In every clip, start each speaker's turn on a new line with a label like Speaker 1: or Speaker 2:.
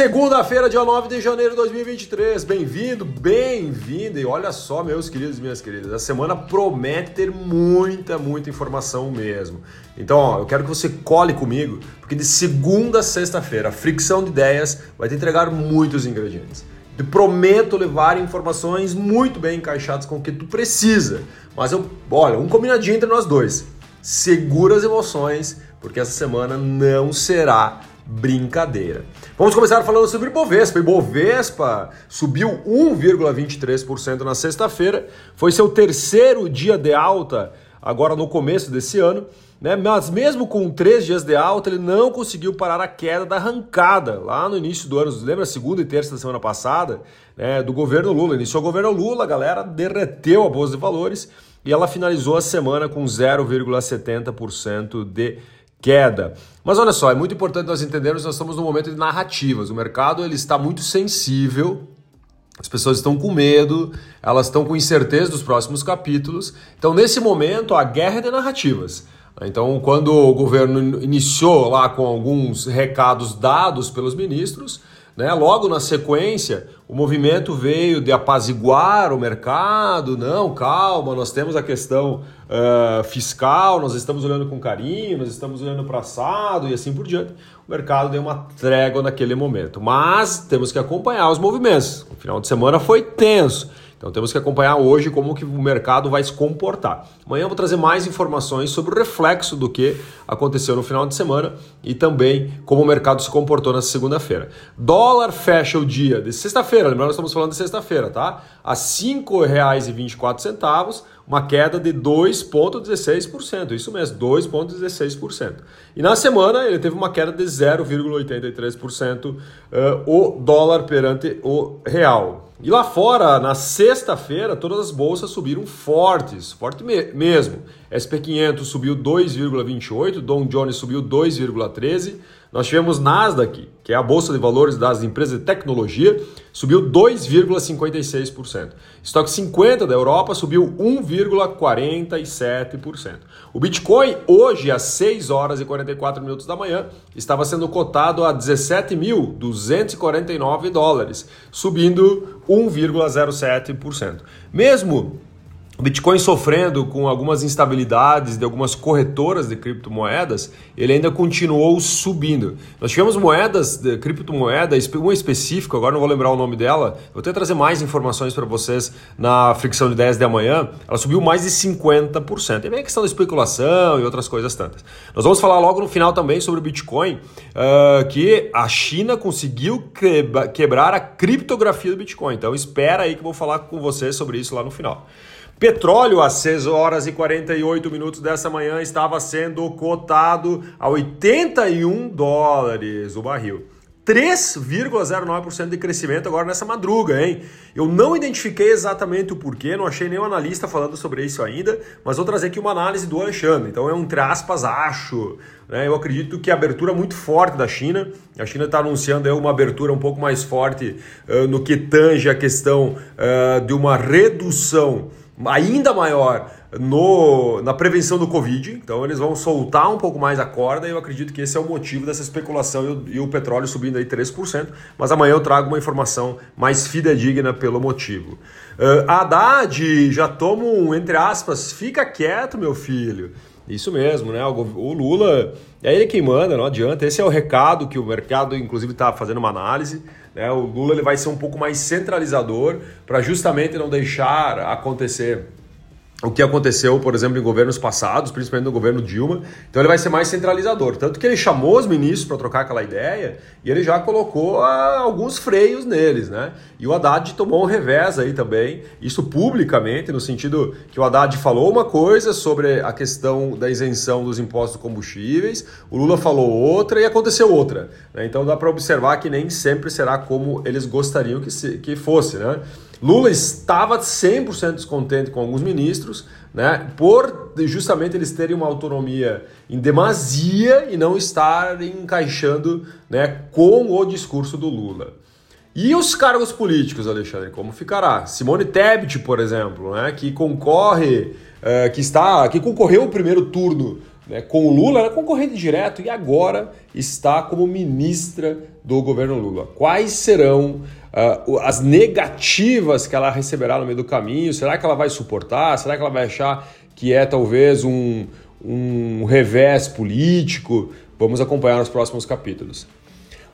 Speaker 1: Segunda-feira, dia 9 de janeiro de 2023. Bem-vindo, bem-vindo. E olha só, meus queridos e minhas queridas, a semana promete ter muita, muita informação mesmo. Então, ó, eu quero que você cole comigo, porque de segunda a sexta-feira, a fricção de ideias vai te entregar muitos ingredientes. Te prometo levar informações muito bem encaixadas com o que tu precisa. Mas eu, olha, um combinadinho entre nós dois. Segura as emoções, porque essa semana não será brincadeira. Vamos começar falando sobre Bovespa. E Bovespa subiu 1,23% na sexta-feira. Foi seu terceiro dia de alta agora no começo desse ano. Né? Mas mesmo com três dias de alta, ele não conseguiu parar a queda da arrancada lá no início do ano. Lembra segunda e terça da semana passada? Né? Do governo Lula. Iniciou o governo Lula, a galera derreteu a bolsa de valores e ela finalizou a semana com 0,70% de queda. Mas olha só, é muito importante nós entendermos nós estamos num momento de narrativas. O mercado ele está muito sensível, as pessoas estão com medo, elas estão com incerteza dos próximos capítulos. Então, nesse momento, a guerra é de narrativas. Então, quando o governo iniciou lá com alguns recados dados pelos ministros, né? Logo na sequência, o movimento veio de apaziguar o mercado. Não, calma, nós temos a questão uh, fiscal, nós estamos olhando com carinho, nós estamos olhando para assado e assim por diante. O mercado deu uma trégua naquele momento. Mas temos que acompanhar os movimentos. O final de semana foi tenso. Então temos que acompanhar hoje como que o mercado vai se comportar. Amanhã eu vou trazer mais informações sobre o reflexo do que aconteceu no final de semana e também como o mercado se comportou na segunda-feira. Dólar fecha o dia de sexta-feira, lembrando nós estamos falando de sexta-feira, tá? A R$ 5,24, uma queda de 2,16%. Isso mesmo, 2,16%. E na semana ele teve uma queda de 0,83% uh, o dólar perante o real. E lá fora, na sexta-feira, todas as bolsas subiram fortes, forte me mesmo. SP500 subiu 2,28, Dow Jones subiu 2,13, nós tivemos Nasdaq, que é a bolsa de valores das empresas de tecnologia, subiu 2,56%. Estoque 50 da Europa subiu 1,47%. O Bitcoin, hoje, às 6 horas e 44 minutos da manhã, estava sendo cotado a 17.249 dólares, subindo 1,07%. Mesmo o Bitcoin sofrendo com algumas instabilidades de algumas corretoras de criptomoedas, ele ainda continuou subindo. Nós tivemos moedas de criptomoeda, uma específica, agora não vou lembrar o nome dela, vou até trazer mais informações para vocês na fricção de 10 de amanhã. Ela subiu mais de 50%. É bem a questão da especulação e outras coisas tantas. Nós vamos falar logo no final também sobre o Bitcoin, uh, que a China conseguiu quebrar a criptografia do Bitcoin. Então espera aí que eu vou falar com vocês sobre isso lá no final. Petróleo, às 6 horas e 48 minutos dessa manhã, estava sendo cotado a 81 dólares o barril. 3,09% de crescimento agora nessa madruga, hein? Eu não identifiquei exatamente o porquê, não achei nenhum analista falando sobre isso ainda, mas vou trazer aqui uma análise do Alexandre. Então é um entre aspas, acho. Né? Eu acredito que a abertura muito forte da China. A China está anunciando aí uma abertura um pouco mais forte uh, no que tange a questão uh, de uma redução ainda maior no, na prevenção do Covid. Então eles vão soltar um pouco mais a corda e eu acredito que esse é o motivo dessa especulação e o, e o petróleo subindo aí 3%. Mas amanhã eu trago uma informação mais fidedigna pelo motivo. Uh, Haddad já toma um, entre aspas, fica quieto, meu filho. Isso mesmo, né? O, Lula é ele quem manda, não adianta. Esse é o recado que o mercado, inclusive, está fazendo uma análise. Né? O Lula ele vai ser um pouco mais centralizador para justamente não deixar acontecer o que aconteceu, por exemplo, em governos passados, principalmente no governo Dilma. Então ele vai ser mais centralizador. Tanto que ele chamou os ministros para trocar aquela ideia e ele já colocou ah, alguns freios neles, né? E o Haddad tomou um revés aí também, isso publicamente, no sentido que o Haddad falou uma coisa sobre a questão da isenção dos impostos combustíveis, o Lula falou outra e aconteceu outra. Né? Então dá para observar que nem sempre será como eles gostariam que, se, que fosse, né? Lula estava 100% descontente com alguns ministros, né, por justamente eles terem uma autonomia em demasia e não estarem encaixando né, com o discurso do Lula. E os cargos políticos, Alexandre, como ficará? Simone Tebet, por exemplo, né, que concorre, uh, que está, que concorreu o primeiro turno né, com o Lula, era concorrente direto e agora está como ministra do governo Lula. Quais serão uh, as negativas que ela receberá no meio do caminho? Será que ela vai suportar? Será que ela vai achar que é talvez um, um revés político? Vamos acompanhar nos próximos capítulos.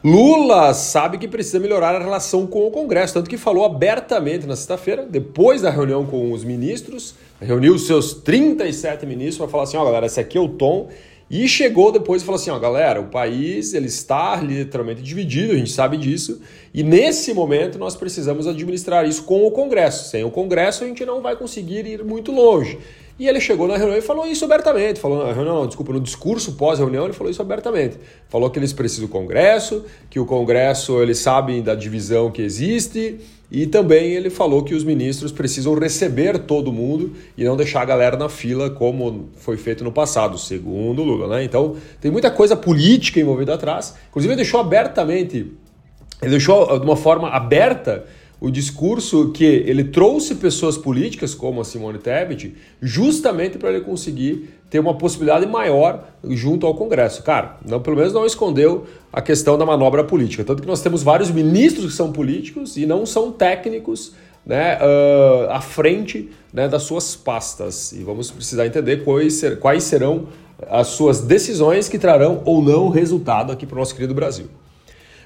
Speaker 1: Lula sabe que precisa melhorar a relação com o Congresso, tanto que falou abertamente na sexta-feira, depois da reunião com os ministros, reuniu os seus 37 ministros para falar assim: ó, oh, galera, esse aqui é o tom. E chegou depois e falou assim: ó, galera, o país ele está literalmente dividido, a gente sabe disso, e nesse momento nós precisamos administrar isso com o Congresso. Sem o Congresso a gente não vai conseguir ir muito longe. E ele chegou na reunião e falou isso abertamente. Falou na reunião, não, desculpa, no discurso pós-reunião ele falou isso abertamente. Falou que eles precisam do Congresso, que o Congresso eles sabem da divisão que existe e também ele falou que os ministros precisam receber todo mundo e não deixar a galera na fila como foi feito no passado, segundo Lula, né? Então tem muita coisa política envolvida atrás. Inclusive ele deixou abertamente, ele deixou de uma forma aberta o discurso que ele trouxe pessoas políticas como a Simone Tebet justamente para ele conseguir ter uma possibilidade maior junto ao Congresso. Cara, não, pelo menos não escondeu a questão da manobra política. Tanto que nós temos vários ministros que são políticos e não são técnicos né, uh, à frente né, das suas pastas. E vamos precisar entender quais, ser, quais serão as suas decisões que trarão ou não resultado aqui para o nosso querido Brasil.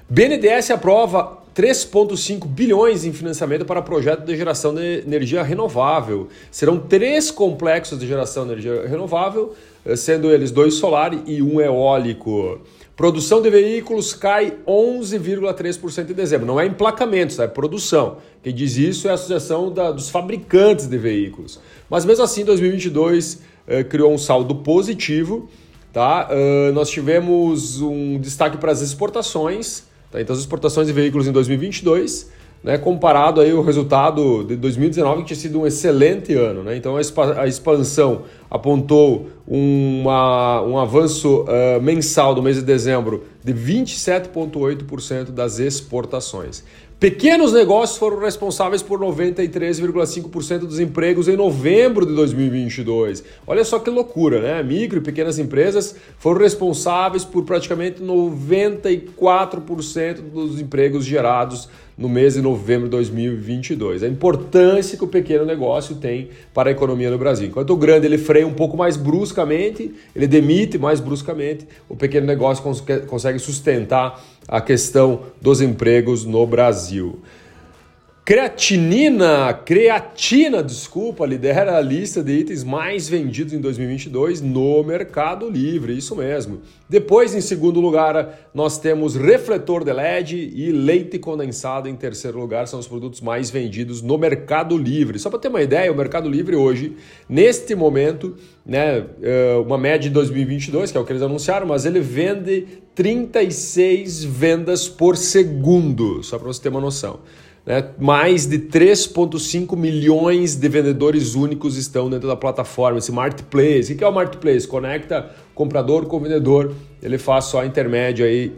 Speaker 1: BNDES aprova 3,5 bilhões em financiamento para projeto de geração de energia renovável. Serão três complexos de geração de energia renovável, eh, sendo eles dois solar e um eólico. Produção de veículos cai 11,3% em dezembro. Não é emplacamento, é produção. Quem diz isso é a Associação da, dos Fabricantes de Veículos. Mas mesmo assim, 2022 eh, criou um saldo positivo. Tá? Uh, nós tivemos um destaque para as exportações Tá? Então, as exportações de veículos em 2022, né, comparado aí o resultado de 2019, que tinha sido um excelente ano. Né? Então, a expansão apontou uma, um avanço uh, mensal do mês de dezembro de 27,8% das exportações. Pequenos negócios foram responsáveis por 93,5% dos empregos em novembro de 2022. Olha só que loucura, né? Micro e pequenas empresas foram responsáveis por praticamente 94% dos empregos gerados no mês de novembro de 2022. A importância que o pequeno negócio tem para a economia no Brasil. Enquanto o grande ele freia um pouco mais bruscamente, ele demite mais bruscamente, o pequeno negócio consegue sustentar a questão dos empregos no Brasil. Creatinina, creatina, desculpa, lidera a lista de itens mais vendidos em 2022 no Mercado Livre, isso mesmo. Depois, em segundo lugar, nós temos refletor de LED e leite condensado em terceiro lugar, são os produtos mais vendidos no Mercado Livre. Só para ter uma ideia, o Mercado Livre hoje, neste momento, né, é uma média de 2022, que é o que eles anunciaram, mas ele vende 36 vendas por segundo, só para você ter uma noção. Né? Mais de 3,5 milhões de vendedores únicos estão dentro da plataforma, esse marketplace. O que é o marketplace? Conecta comprador com vendedor, ele faz só a intermédio aí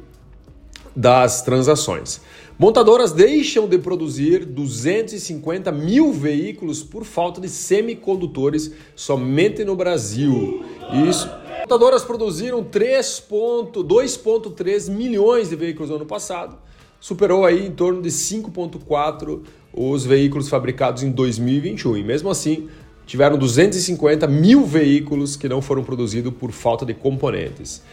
Speaker 1: das transações. Montadoras deixam de produzir 250 mil veículos por falta de semicondutores somente no Brasil. Isso. Montadoras produziram 2,3 milhões de veículos no ano passado superou aí em torno de 5,4 os veículos fabricados em 2021. E mesmo assim, tiveram 250 mil veículos que não foram produzidos por falta de componentes.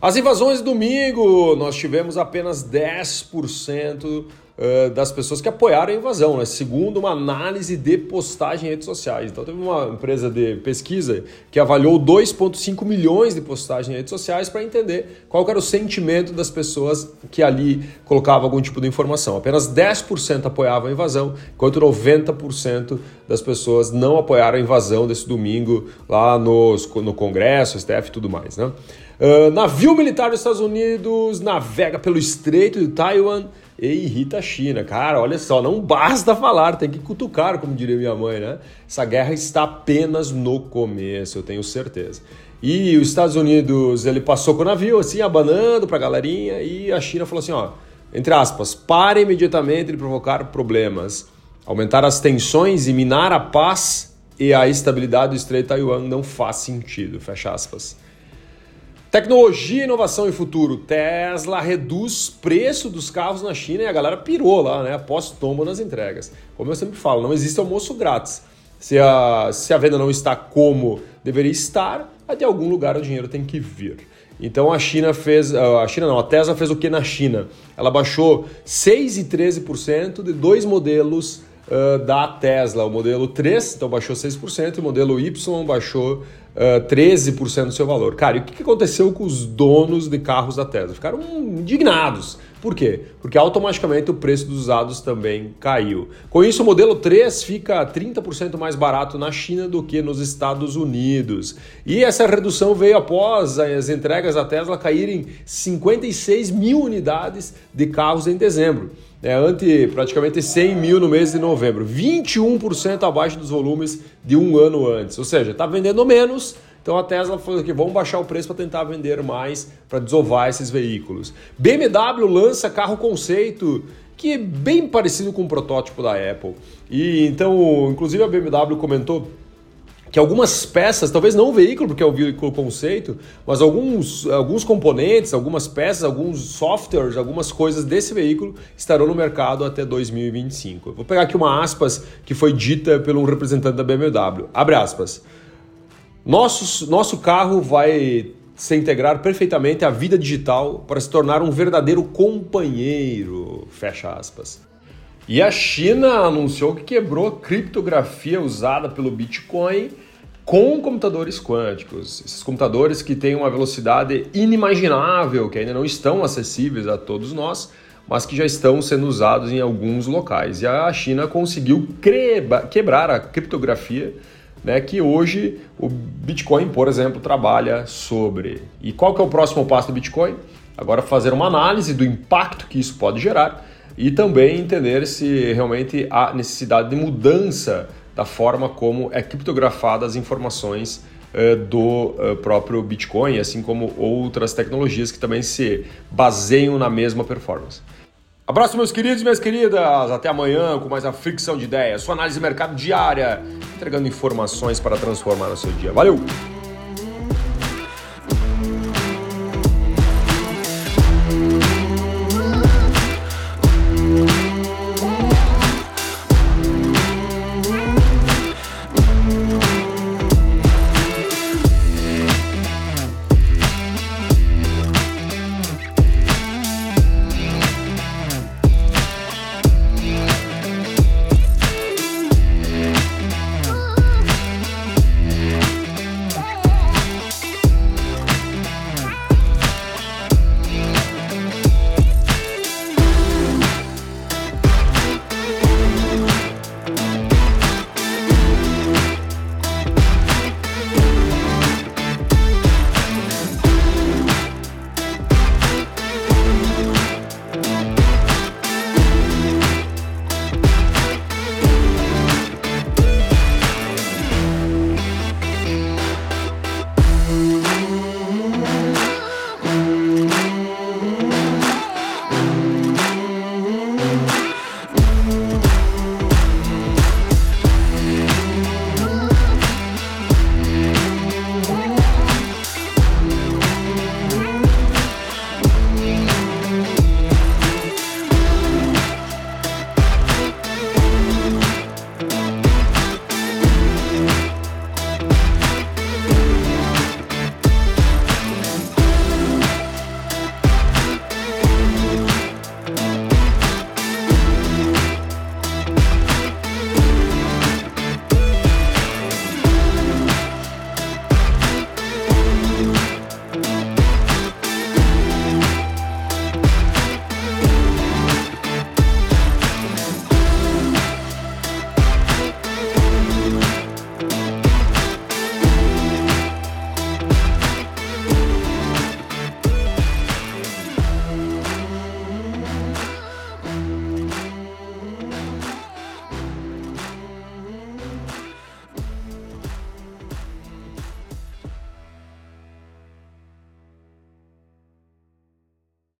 Speaker 1: As invasões de domingo, nós tivemos apenas 10% uh, das pessoas que apoiaram a invasão, né? segundo uma análise de postagem em redes sociais. Então, teve uma empresa de pesquisa que avaliou 2,5 milhões de postagens em redes sociais para entender qual era o sentimento das pessoas que ali colocavam algum tipo de informação. Apenas 10% apoiavam a invasão, enquanto 90% das pessoas não apoiaram a invasão desse domingo lá nos, no Congresso, STF e tudo mais. Né? Uh, navio militar dos Estados Unidos navega pelo Estreito de Taiwan e irrita a China. Cara, olha só, não basta falar, tem que cutucar, como diria minha mãe, né? Essa guerra está apenas no começo, eu tenho certeza. E os Estados Unidos, ele passou com o navio, assim, abanando para a galerinha, e a China falou assim, ó, entre aspas, para imediatamente de provocar problemas. Aumentar as tensões e minar a paz e a estabilidade do Estreito Taiwan não faz sentido, fecha aspas. Tecnologia, inovação e futuro. Tesla reduz preço dos carros na China e a galera pirou lá, né? Após tombo nas entregas. Como eu sempre falo, não existe almoço grátis. Se a, se a venda não está como deveria estar, de algum lugar o dinheiro tem que vir. Então a China fez, a China não, a Tesla fez o que na China? Ela baixou 6 e 13% de dois modelos uh, da Tesla, o modelo 3, então baixou 6%, o modelo Y baixou uh, 13% do seu valor. Cara, e o que aconteceu com os donos de carros da Tesla? Ficaram indignados. Por quê? Porque automaticamente o preço dos usados também caiu. Com isso, o modelo 3 fica 30% mais barato na China do que nos Estados Unidos. E essa redução veio após as entregas da Tesla caírem 56 mil unidades de carros em dezembro. É, ante praticamente 100 mil no mês de novembro, 21% abaixo dos volumes de um ano antes. Ou seja, está vendendo menos, então a Tesla falou que vamos baixar o preço para tentar vender mais, para desovar esses veículos. BMW lança carro conceito que é bem parecido com o protótipo da Apple. E então, inclusive a BMW comentou que algumas peças, talvez não o veículo, porque é o veículo conceito, mas alguns, alguns componentes, algumas peças, alguns softwares, algumas coisas desse veículo estarão no mercado até 2025. Eu vou pegar aqui uma aspas que foi dita por um representante da BMW. Abre aspas. Nosso, nosso carro vai se integrar perfeitamente à vida digital para se tornar um verdadeiro companheiro. Fecha aspas. E a China anunciou que quebrou a criptografia usada pelo Bitcoin com computadores quânticos. Esses computadores que têm uma velocidade inimaginável, que ainda não estão acessíveis a todos nós, mas que já estão sendo usados em alguns locais. E a China conseguiu quebrar a criptografia né, que hoje o Bitcoin, por exemplo, trabalha sobre. E qual que é o próximo passo do Bitcoin? Agora fazer uma análise do impacto que isso pode gerar e também entender se realmente há necessidade de mudança da forma como é criptografada as informações uh, do uh, próprio Bitcoin, assim como outras tecnologias que também se baseiam na mesma performance. Abraço, meus queridos e minhas queridas. Até amanhã com mais a fricção de ideias, sua análise de mercado diária, entregando informações para transformar o seu dia. Valeu!